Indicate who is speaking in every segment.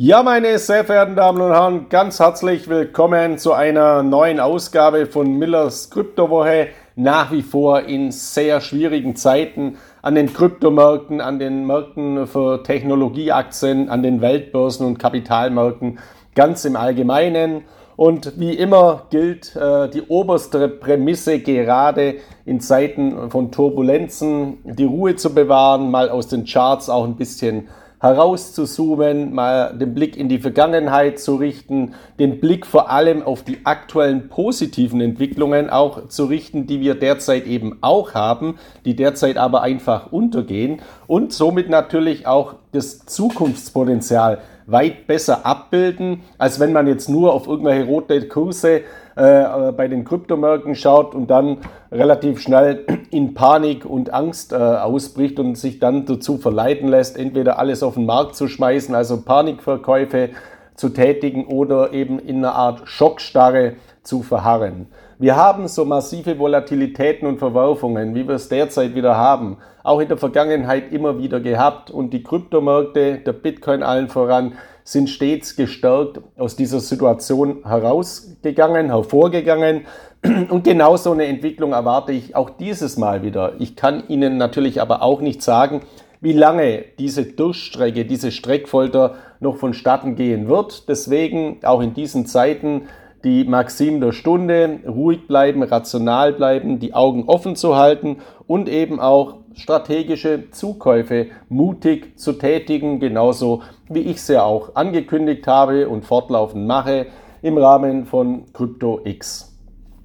Speaker 1: Ja, meine sehr verehrten Damen und Herren, ganz herzlich willkommen zu einer neuen Ausgabe von Millers Kryptowoche. Nach wie vor in sehr schwierigen Zeiten an den Kryptomärkten, an den Märkten für Technologieaktien, an den Weltbörsen und Kapitalmärkten ganz im Allgemeinen. Und wie immer gilt äh, die oberste Prämisse gerade in Zeiten von Turbulenzen, die Ruhe zu bewahren, mal aus den Charts auch ein bisschen herauszuzoomen, mal den Blick in die Vergangenheit zu richten, den Blick vor allem auf die aktuellen positiven Entwicklungen auch zu richten, die wir derzeit eben auch haben, die derzeit aber einfach untergehen und somit natürlich auch das Zukunftspotenzial weit besser abbilden, als wenn man jetzt nur auf irgendwelche rote Kurse äh, bei den Kryptomärkten schaut und dann relativ schnell in Panik und Angst äh, ausbricht und sich dann dazu verleiten lässt, entweder alles auf den Markt zu schmeißen, also Panikverkäufe zu tätigen oder eben in einer Art Schockstarre zu verharren. Wir haben so massive Volatilitäten und Verwerfungen, wie wir es derzeit wieder haben, auch in der Vergangenheit immer wieder gehabt und die Kryptomärkte, der Bitcoin allen voran, sind stets gestärkt aus dieser Situation herausgegangen, hervorgegangen. Und genau so eine Entwicklung erwarte ich auch dieses Mal wieder. Ich kann Ihnen natürlich aber auch nicht sagen, wie lange diese Durchstrecke, diese Streckfolter noch vonstatten gehen wird. Deswegen auch in diesen Zeiten die Maxim der Stunde, ruhig bleiben, rational bleiben, die Augen offen zu halten und eben auch strategische Zukäufe mutig zu tätigen, genauso wie ich ja auch angekündigt habe und fortlaufend mache im Rahmen von CryptoX.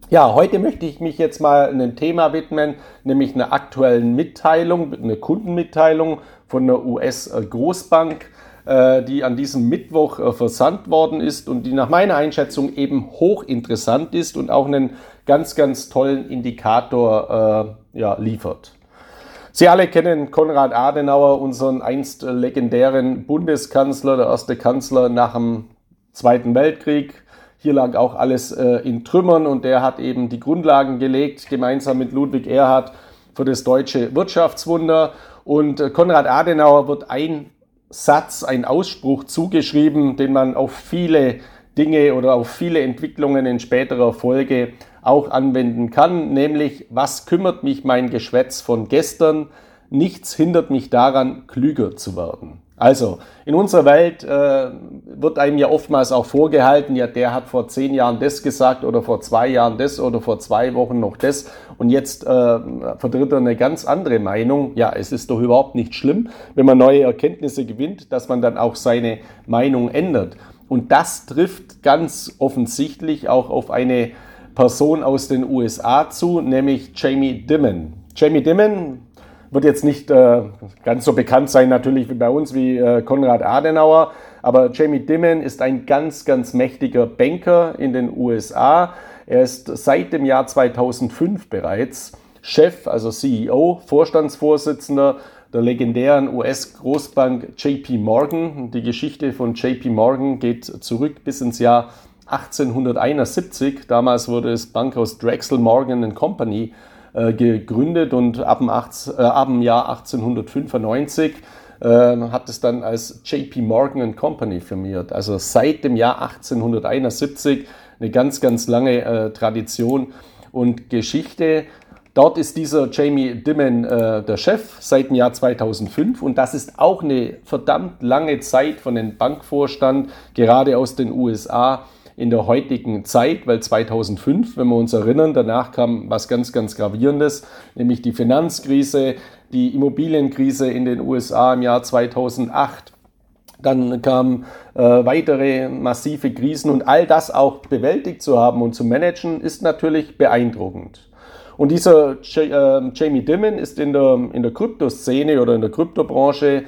Speaker 1: Ja, heute möchte ich mich jetzt mal einem Thema widmen, nämlich einer aktuellen Mitteilung, eine Kundenmitteilung von einer US-Großbank, äh, die an diesem Mittwoch äh, versandt worden ist und die nach meiner Einschätzung eben hochinteressant ist und auch einen ganz, ganz tollen Indikator äh, ja, liefert. Sie alle kennen Konrad Adenauer, unseren einst legendären Bundeskanzler, der erste Kanzler nach dem Zweiten Weltkrieg. Hier lag auch alles äh, in Trümmern und der hat eben die Grundlagen gelegt, gemeinsam mit Ludwig Erhard, für das deutsche Wirtschaftswunder. Und äh, Konrad Adenauer wird ein Satz, ein Ausspruch zugeschrieben, den man auf viele Dinge oder auf viele Entwicklungen in späterer Folge auch anwenden kann, nämlich was kümmert mich mein Geschwätz von gestern? Nichts hindert mich daran, klüger zu werden. Also, in unserer Welt äh, wird einem ja oftmals auch vorgehalten, ja, der hat vor zehn Jahren das gesagt oder vor zwei Jahren das oder vor zwei Wochen noch das und jetzt äh, vertritt er eine ganz andere Meinung. Ja, es ist doch überhaupt nicht schlimm, wenn man neue Erkenntnisse gewinnt, dass man dann auch seine Meinung ändert. Und das trifft ganz offensichtlich auch auf eine Person aus den USA zu, nämlich Jamie Dimon. Jamie Dimon wird jetzt nicht äh, ganz so bekannt sein natürlich wie bei uns wie äh, Konrad Adenauer, aber Jamie Dimon ist ein ganz, ganz mächtiger Banker in den USA. Er ist seit dem Jahr 2005 bereits Chef, also CEO, Vorstandsvorsitzender der legendären US-Großbank JP Morgan. Die Geschichte von JP Morgan geht zurück bis ins Jahr 1871. Damals wurde das Bankhaus Drexel Morgan Company äh, gegründet und ab dem, 18, äh, ab dem Jahr 1895 äh, hat es dann als JP Morgan Company firmiert. Also seit dem Jahr 1871 eine ganz, ganz lange äh, Tradition und Geschichte. Dort ist dieser Jamie Dimon äh, der Chef seit dem Jahr 2005 und das ist auch eine verdammt lange Zeit von dem Bankvorstand, gerade aus den USA, in der heutigen Zeit, weil 2005, wenn wir uns erinnern, danach kam was ganz, ganz Gravierendes, nämlich die Finanzkrise, die Immobilienkrise in den USA im Jahr 2008. Dann kamen äh, weitere massive Krisen und all das auch bewältigt zu haben und zu managen, ist natürlich beeindruckend. Und dieser äh, Jamie Dimon ist in der, in der Kryptoszene oder in der Kryptobranche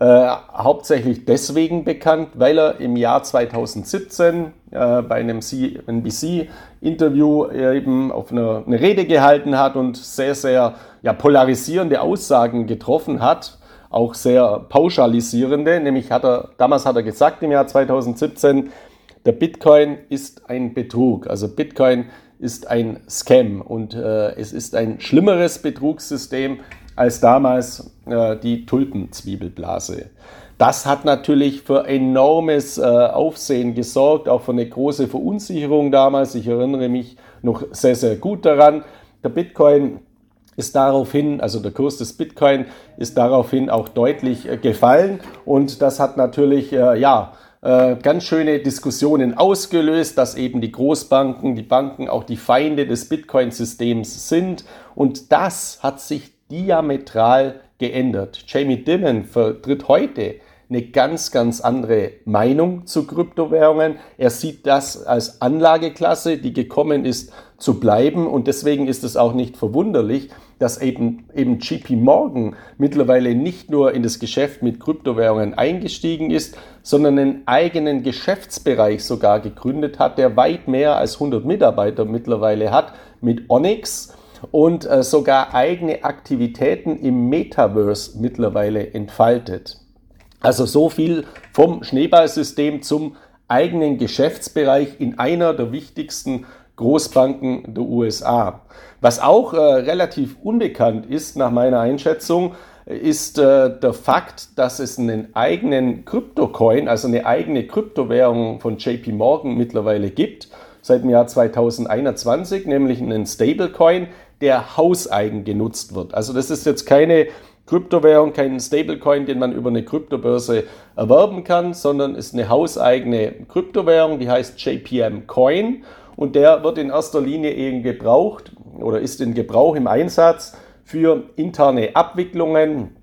Speaker 1: äh, hauptsächlich deswegen bekannt, weil er im Jahr 2017 äh, bei einem CNBC-Interview eben auf eine, eine, Rede gehalten hat und sehr, sehr ja, polarisierende Aussagen getroffen hat, auch sehr pauschalisierende. Nämlich hat er, damals hat er gesagt im Jahr 2017, der Bitcoin ist ein Betrug. Also Bitcoin ist ein Scam und äh, es ist ein schlimmeres Betrugssystem als damals äh, die Tulpenzwiebelblase. Das hat natürlich für enormes äh, Aufsehen gesorgt, auch für eine große Verunsicherung damals. Ich erinnere mich noch sehr, sehr gut daran. Der Bitcoin ist daraufhin, also der Kurs des Bitcoin ist daraufhin auch deutlich äh, gefallen und das hat natürlich, äh, ja, äh, ganz schöne Diskussionen ausgelöst, dass eben die Großbanken, die Banken auch die Feinde des Bitcoin-Systems sind und das hat sich diametral geändert. Jamie Dimon vertritt heute eine ganz, ganz andere Meinung zu Kryptowährungen. Er sieht das als Anlageklasse, die gekommen ist zu bleiben. Und deswegen ist es auch nicht verwunderlich, dass eben, eben JP Morgan mittlerweile nicht nur in das Geschäft mit Kryptowährungen eingestiegen ist, sondern einen eigenen Geschäftsbereich sogar gegründet hat, der weit mehr als 100 Mitarbeiter mittlerweile hat mit Onyx und äh, sogar eigene Aktivitäten im Metaverse mittlerweile entfaltet. Also so viel vom Schneeballsystem zum eigenen Geschäftsbereich in einer der wichtigsten Großbanken der USA. Was auch äh, relativ unbekannt ist nach meiner Einschätzung, ist äh, der Fakt, dass es einen eigenen Kryptocoin, also eine eigene Kryptowährung von JP Morgan mittlerweile gibt, seit dem Jahr 2021, nämlich einen Stablecoin, der hauseigen genutzt wird. Also das ist jetzt keine Kryptowährung, kein Stablecoin, den man über eine Kryptobörse erwerben kann, sondern ist eine hauseigene Kryptowährung, die heißt JPM Coin und der wird in erster Linie eben gebraucht oder ist in Gebrauch im Einsatz für interne Abwicklungen,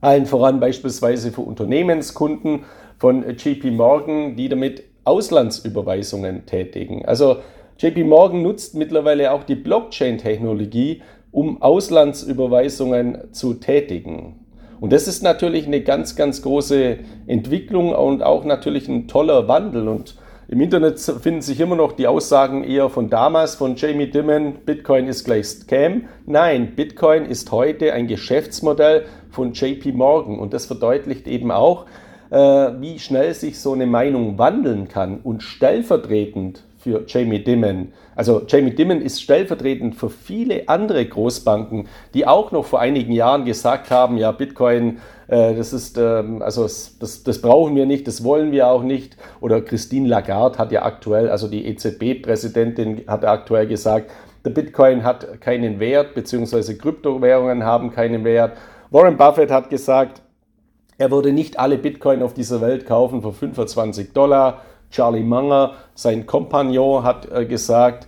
Speaker 1: allen voran beispielsweise für Unternehmenskunden von JP Morgan, die damit Auslandsüberweisungen tätigen. Also JP Morgan nutzt mittlerweile auch die Blockchain-Technologie, um Auslandsüberweisungen zu tätigen. Und das ist natürlich eine ganz, ganz große Entwicklung und auch natürlich ein toller Wandel. Und im Internet finden sich immer noch die Aussagen eher von damals, von Jamie Dimon, Bitcoin ist gleich Scam. Nein, Bitcoin ist heute ein Geschäftsmodell von JP Morgan. Und das verdeutlicht eben auch, äh, wie schnell sich so eine Meinung wandeln kann und stellvertretend für Jamie Dimon. Also Jamie Dimon ist stellvertretend für viele andere Großbanken, die auch noch vor einigen Jahren gesagt haben, ja, Bitcoin, äh, das ist, ähm, also das, das brauchen wir nicht, das wollen wir auch nicht. Oder Christine Lagarde hat ja aktuell, also die EZB-Präsidentin hat aktuell gesagt, der Bitcoin hat keinen Wert, beziehungsweise Kryptowährungen haben keinen Wert. Warren Buffett hat gesagt, er würde nicht alle Bitcoin auf dieser Welt kaufen für 25 Dollar. Charlie Munger, sein Kompagnon, hat äh, gesagt,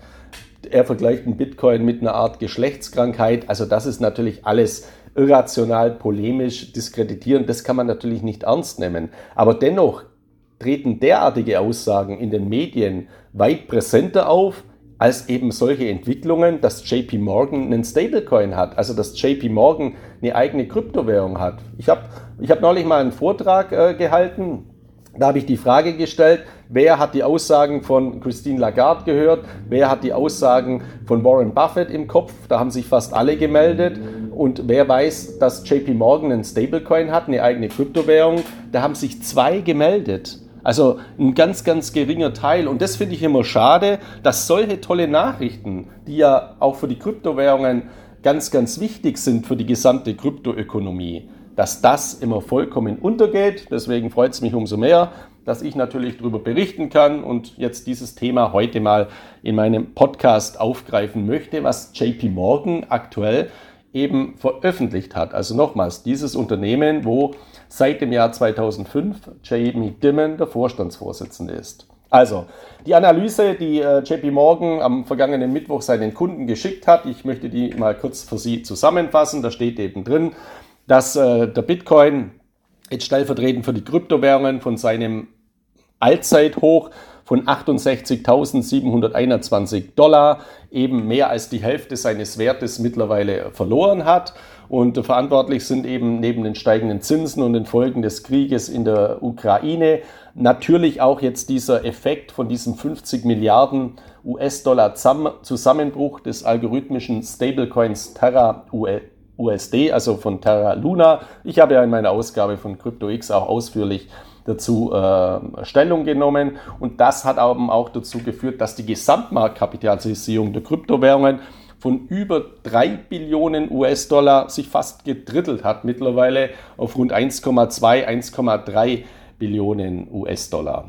Speaker 1: er vergleicht den Bitcoin mit einer Art Geschlechtskrankheit. Also das ist natürlich alles irrational, polemisch, diskreditierend. Das kann man natürlich nicht ernst nehmen. Aber dennoch treten derartige Aussagen in den Medien weit präsenter auf als eben solche Entwicklungen, dass JP Morgan einen Stablecoin hat, also dass JP Morgan eine eigene Kryptowährung hat. Ich habe ich hab neulich mal einen Vortrag äh, gehalten da habe ich die Frage gestellt, wer hat die Aussagen von Christine Lagarde gehört, wer hat die Aussagen von Warren Buffett im Kopf, da haben sich fast alle gemeldet und wer weiß, dass JP Morgan einen Stablecoin hat, eine eigene Kryptowährung, da haben sich zwei gemeldet. Also ein ganz, ganz geringer Teil. Und das finde ich immer schade, dass solche tolle Nachrichten, die ja auch für die Kryptowährungen ganz, ganz wichtig sind für die gesamte Kryptoökonomie, dass das immer vollkommen untergeht. Deswegen freut es mich umso mehr, dass ich natürlich darüber berichten kann und jetzt dieses Thema heute mal in meinem Podcast aufgreifen möchte, was JP Morgan aktuell eben veröffentlicht hat. Also nochmals, dieses Unternehmen, wo seit dem Jahr 2005 Jamie Dimon der Vorstandsvorsitzende ist. Also, die Analyse, die äh, JP Morgan am vergangenen Mittwoch seinen Kunden geschickt hat, ich möchte die mal kurz für Sie zusammenfassen. Da steht eben drin, dass äh, der Bitcoin jetzt stellvertretend für die Kryptowährungen von seinem Allzeithoch von 68.721 Dollar eben mehr als die Hälfte seines Wertes mittlerweile verloren hat. Und verantwortlich sind eben neben den steigenden Zinsen und den Folgen des Krieges in der Ukraine natürlich auch jetzt dieser Effekt von diesem 50 Milliarden US-Dollar Zusammenbruch des algorithmischen Stablecoins Terra USD, also von Terra Luna. Ich habe ja in meiner Ausgabe von CryptoX auch ausführlich dazu äh, Stellung genommen und das hat eben auch dazu geführt, dass die Gesamtmarktkapitalisierung der Kryptowährungen von über 3 Billionen US-Dollar sich fast gedrittelt hat, mittlerweile auf rund 1,2, 1,3 Billionen US-Dollar.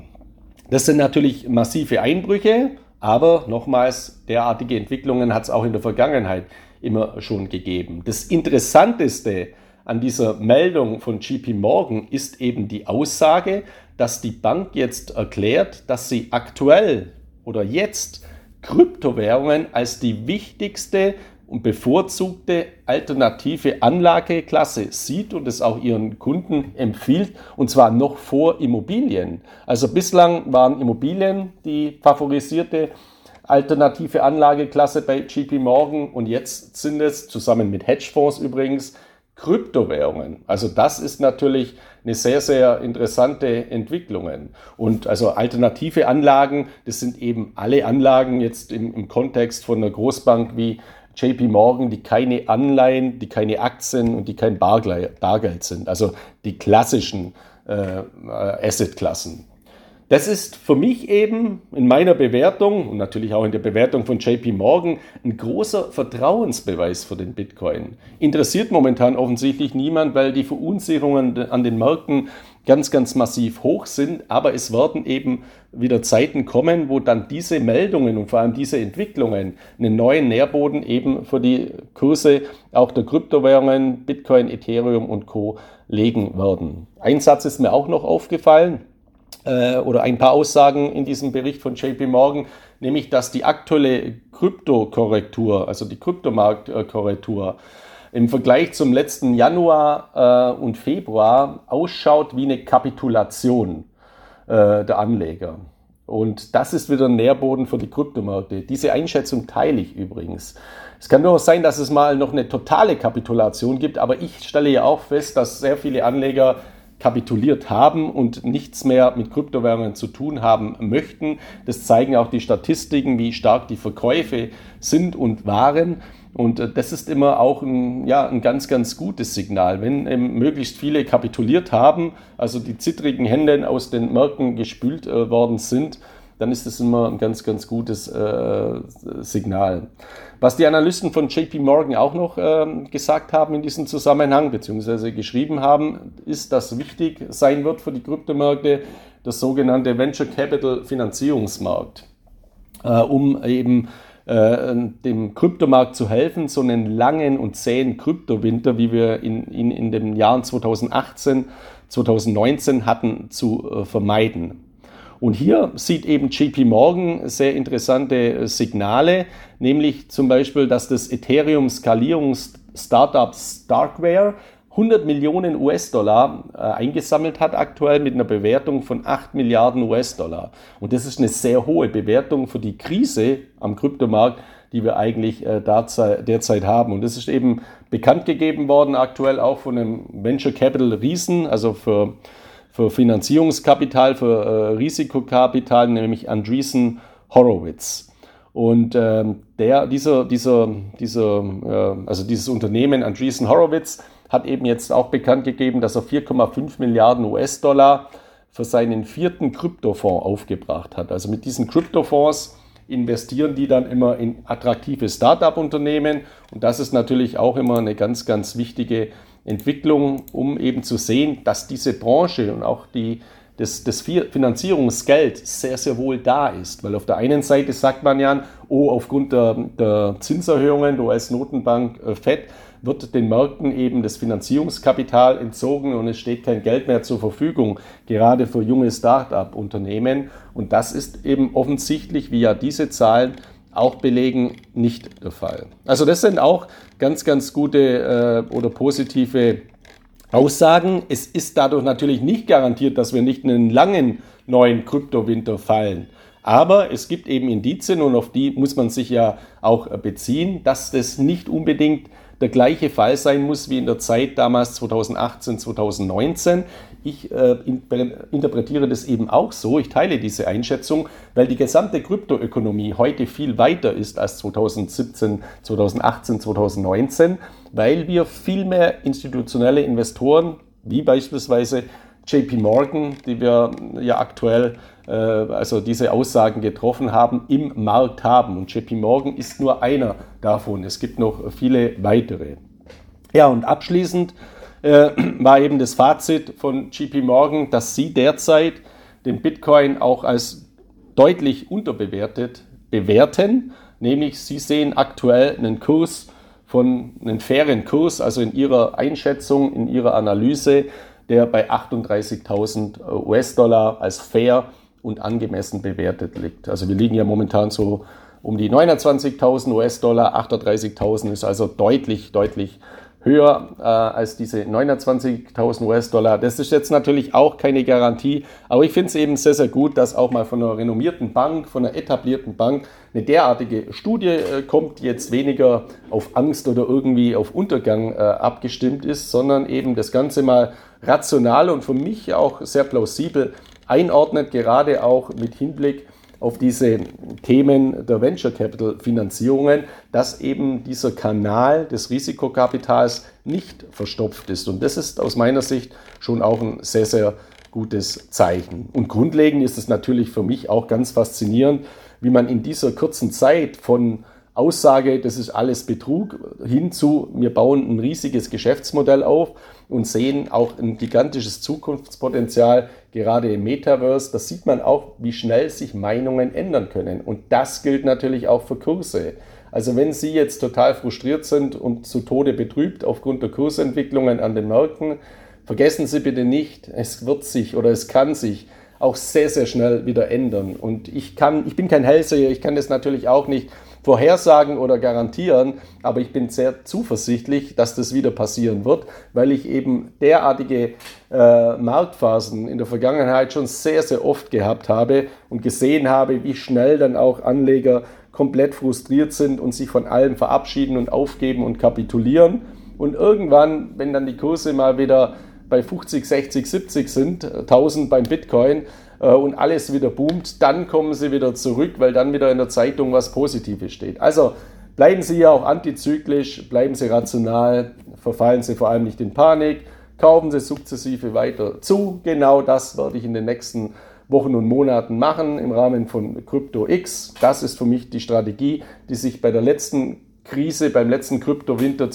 Speaker 1: Das sind natürlich massive Einbrüche, aber nochmals, derartige Entwicklungen hat es auch in der Vergangenheit immer schon gegeben. Das Interessanteste an dieser Meldung von JP Morgan ist eben die Aussage, dass die Bank jetzt erklärt, dass sie aktuell oder jetzt Kryptowährungen als die wichtigste und bevorzugte alternative Anlageklasse sieht und es auch ihren Kunden empfiehlt, und zwar noch vor Immobilien. Also bislang waren Immobilien die favorisierte alternative Anlageklasse bei JP Morgan und jetzt sind es zusammen mit Hedgefonds übrigens Kryptowährungen. Also das ist natürlich eine sehr, sehr interessante Entwicklung. Und also alternative Anlagen, das sind eben alle Anlagen jetzt im, im Kontext von einer Großbank wie JP Morgan, die keine Anleihen, die keine Aktien und die kein Bargeld sind. Also die klassischen äh, Assetklassen. Das ist für mich eben in meiner Bewertung und natürlich auch in der Bewertung von JP Morgan ein großer Vertrauensbeweis für den Bitcoin. Interessiert momentan offensichtlich niemand, weil die Verunsicherungen an den Märkten ganz, ganz massiv hoch sind. Aber es werden eben wieder Zeiten kommen, wo dann diese Meldungen und vor allem diese Entwicklungen einen neuen Nährboden eben für die Kurse auch der Kryptowährungen, Bitcoin, Ethereum und Co. legen werden. Ein Satz ist mir auch noch aufgefallen äh, oder ein paar Aussagen in diesem Bericht von JP Morgan, nämlich dass die aktuelle Kryptokorrektur, also die Kryptomarktkorrektur, im Vergleich zum letzten Januar äh, und Februar ausschaut wie eine Kapitulation äh, der Anleger. Und das ist wieder ein Nährboden für die Kryptomärkte. Diese Einschätzung teile ich übrigens. Es kann durchaus sein, dass es mal noch eine totale Kapitulation gibt, aber ich stelle ja auch fest, dass sehr viele Anleger kapituliert haben und nichts mehr mit Kryptowährungen zu tun haben möchten. Das zeigen auch die Statistiken, wie stark die Verkäufe sind und waren. Und äh, das ist immer auch ein, ja, ein ganz, ganz gutes Signal. Wenn ähm, möglichst viele kapituliert haben, also die zittrigen Hände aus den Märkten gespült äh, worden sind, dann ist das immer ein ganz, ganz gutes äh, Signal. Was die Analysten von JP Morgan auch noch äh, gesagt haben in diesem Zusammenhang, beziehungsweise geschrieben haben, ist, dass wichtig sein wird für die Kryptomärkte das sogenannte Venture Capital Finanzierungsmarkt, äh, um eben äh, dem Kryptomarkt zu helfen, so einen langen und zähen Kryptowinter, wie wir in, in, in den Jahren 2018, 2019 hatten, zu äh, vermeiden. Und hier sieht eben JP Morgan sehr interessante Signale, nämlich zum Beispiel, dass das Ethereum Skalierungs-Startup Starkware 100 Millionen US-Dollar äh, eingesammelt hat aktuell mit einer Bewertung von 8 Milliarden US-Dollar. Und das ist eine sehr hohe Bewertung für die Krise am Kryptomarkt, die wir eigentlich äh, derzeit haben. Und das ist eben bekannt gegeben worden aktuell auch von einem Venture Capital Riesen, also für für Finanzierungskapital, für äh, Risikokapital, nämlich Andreessen Horowitz. Und ähm, der, dieser, dieser, dieser, äh, also dieses Unternehmen Andreessen Horowitz hat eben jetzt auch bekannt gegeben, dass er 4,5 Milliarden US-Dollar für seinen vierten Kryptofonds aufgebracht hat. Also mit diesen Kryptofonds investieren die dann immer in attraktive Start-up-Unternehmen und das ist natürlich auch immer eine ganz, ganz wichtige Entwicklung, um eben zu sehen, dass diese Branche und auch die, das, das Finanzierungsgeld sehr, sehr wohl da ist. Weil auf der einen Seite sagt man ja, oh, aufgrund der, der Zinserhöhungen der US-Notenbank äh, FED wird den Märkten eben das Finanzierungskapital entzogen und es steht kein Geld mehr zur Verfügung, gerade für junge Start-up-Unternehmen. Und das ist eben offensichtlich, wie ja diese Zahlen auch belegen, nicht der Fall. Also das sind auch ganz, ganz gute äh, oder positive Aussagen. Es ist dadurch natürlich nicht garantiert, dass wir nicht in einen langen neuen Kryptowinter fallen. Aber es gibt eben Indizien und auf die muss man sich ja auch beziehen, dass das nicht unbedingt der gleiche Fall sein muss wie in der Zeit damals 2018, 2019. Ich äh, interpretiere das eben auch so, ich teile diese Einschätzung, weil die gesamte Kryptoökonomie heute viel weiter ist als 2017, 2018, 2019, weil wir viel mehr institutionelle Investoren, wie beispielsweise JP Morgan, die wir ja aktuell, äh, also diese Aussagen getroffen haben, im Markt haben. Und JP Morgan ist nur einer davon. Es gibt noch viele weitere. Ja, und abschließend äh, war eben das Fazit von JP Morgan, dass sie derzeit den Bitcoin auch als deutlich unterbewertet bewerten. Nämlich sie sehen aktuell einen Kurs von einem fairen Kurs, also in ihrer Einschätzung, in ihrer Analyse der bei 38.000 äh, US-Dollar als fair und angemessen bewertet liegt. Also wir liegen ja momentan so um die 29.000 US-Dollar, 38.000 ist also deutlich, deutlich höher äh, als diese 29.000 US-Dollar. Das ist jetzt natürlich auch keine Garantie, aber ich finde es eben sehr, sehr gut, dass auch mal von einer renommierten Bank, von einer etablierten Bank eine derartige Studie äh, kommt, die jetzt weniger auf Angst oder irgendwie auf Untergang äh, abgestimmt ist, sondern eben das Ganze mal rational und für mich auch sehr plausibel einordnet, gerade auch mit Hinblick auf diese Themen der Venture Capital Finanzierungen, dass eben dieser Kanal des Risikokapitals nicht verstopft ist. Und das ist aus meiner Sicht schon auch ein sehr, sehr gutes Zeichen. Und grundlegend ist es natürlich für mich auch ganz faszinierend, wie man in dieser kurzen Zeit von Aussage, das ist alles Betrug, hinzu, wir bauen ein riesiges Geschäftsmodell auf und sehen auch ein gigantisches Zukunftspotenzial, gerade im Metaverse. Da sieht man auch, wie schnell sich Meinungen ändern können. Und das gilt natürlich auch für Kurse. Also wenn Sie jetzt total frustriert sind und zu Tode betrübt aufgrund der Kursentwicklungen an den Märkten, vergessen Sie bitte nicht, es wird sich oder es kann sich auch sehr, sehr schnell wieder ändern. Und ich kann, ich bin kein Hellseher, ich kann das natürlich auch nicht vorhersagen oder garantieren, aber ich bin sehr zuversichtlich, dass das wieder passieren wird, weil ich eben derartige äh, Marktphasen in der Vergangenheit schon sehr, sehr oft gehabt habe und gesehen habe, wie schnell dann auch Anleger komplett frustriert sind und sich von allem verabschieden und aufgeben und kapitulieren. Und irgendwann, wenn dann die Kurse mal wieder bei 50, 60, 70 sind, 1000 beim Bitcoin, äh, und alles wieder boomt, dann kommen sie wieder zurück, weil dann wieder in der Zeitung was Positives steht. Also bleiben Sie ja auch antizyklisch, bleiben Sie rational, verfallen Sie vor allem nicht in Panik, kaufen Sie sukzessive weiter zu. Genau das werde ich in den nächsten Wochen und Monaten machen im Rahmen von Crypto X. Das ist für mich die Strategie, die sich bei der letzten Krise, beim letzten Kryptowinter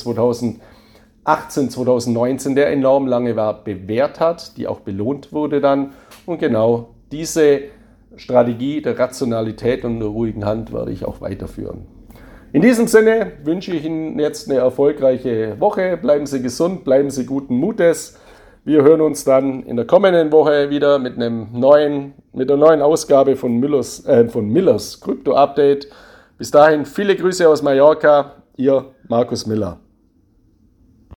Speaker 1: 2018, 2019, der enorm lange war, bewährt hat, die auch belohnt wurde dann. Und genau diese Strategie der Rationalität und der ruhigen Hand werde ich auch weiterführen. In diesem Sinne wünsche ich Ihnen jetzt eine erfolgreiche Woche. Bleiben Sie gesund, bleiben Sie guten Mutes. Wir hören uns dann in der kommenden Woche wieder mit einem neuen, mit einer neuen Ausgabe von Millers, äh, von Millers Krypto Update. Bis dahin viele Grüße aus Mallorca, Ihr Markus Miller.